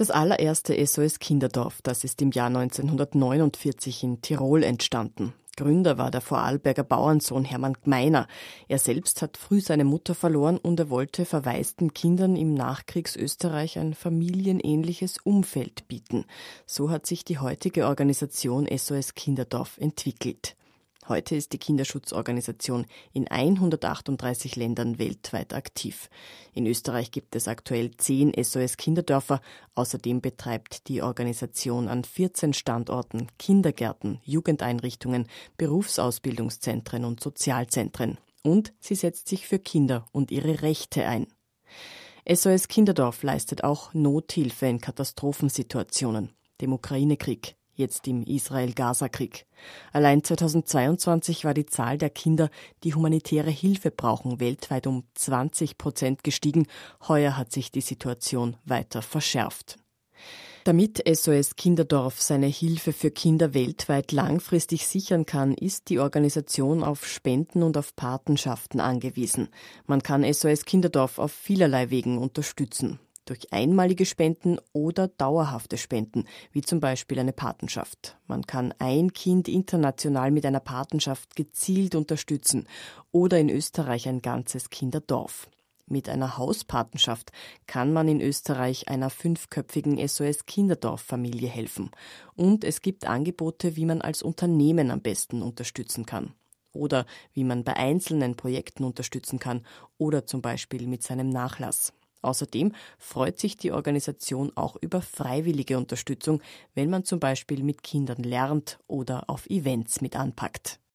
Das allererste SOS Kinderdorf, das ist im Jahr 1949 in Tirol entstanden. Gründer war der Vorarlberger Bauernsohn Hermann Gmeiner. Er selbst hat früh seine Mutter verloren und er wollte verwaisten Kindern im Nachkriegsösterreich ein familienähnliches Umfeld bieten. So hat sich die heutige Organisation SOS Kinderdorf entwickelt. Heute ist die Kinderschutzorganisation in 138 Ländern weltweit aktiv. In Österreich gibt es aktuell zehn SOS Kinderdörfer. Außerdem betreibt die Organisation an 14 Standorten Kindergärten, Jugendeinrichtungen, Berufsausbildungszentren und Sozialzentren. Und sie setzt sich für Kinder und ihre Rechte ein. SOS Kinderdorf leistet auch Nothilfe in Katastrophensituationen, dem Ukraine-Krieg, jetzt im Israel-Gaza-Krieg. Allein 2022 war die Zahl der Kinder, die humanitäre Hilfe brauchen, weltweit um 20 Prozent gestiegen. Heuer hat sich die Situation weiter verschärft. Damit SOS Kinderdorf seine Hilfe für Kinder weltweit langfristig sichern kann, ist die Organisation auf Spenden und auf Patenschaften angewiesen. Man kann SOS Kinderdorf auf vielerlei Wegen unterstützen durch einmalige Spenden oder dauerhafte Spenden, wie zum Beispiel eine Patenschaft. Man kann ein Kind international mit einer Patenschaft gezielt unterstützen oder in Österreich ein ganzes Kinderdorf. Mit einer Hauspatenschaft kann man in Österreich einer fünfköpfigen SOS Kinderdorffamilie helfen. Und es gibt Angebote, wie man als Unternehmen am besten unterstützen kann. Oder wie man bei einzelnen Projekten unterstützen kann oder zum Beispiel mit seinem Nachlass. Außerdem freut sich die Organisation auch über freiwillige Unterstützung, wenn man zum Beispiel mit Kindern lernt oder auf Events mit anpackt.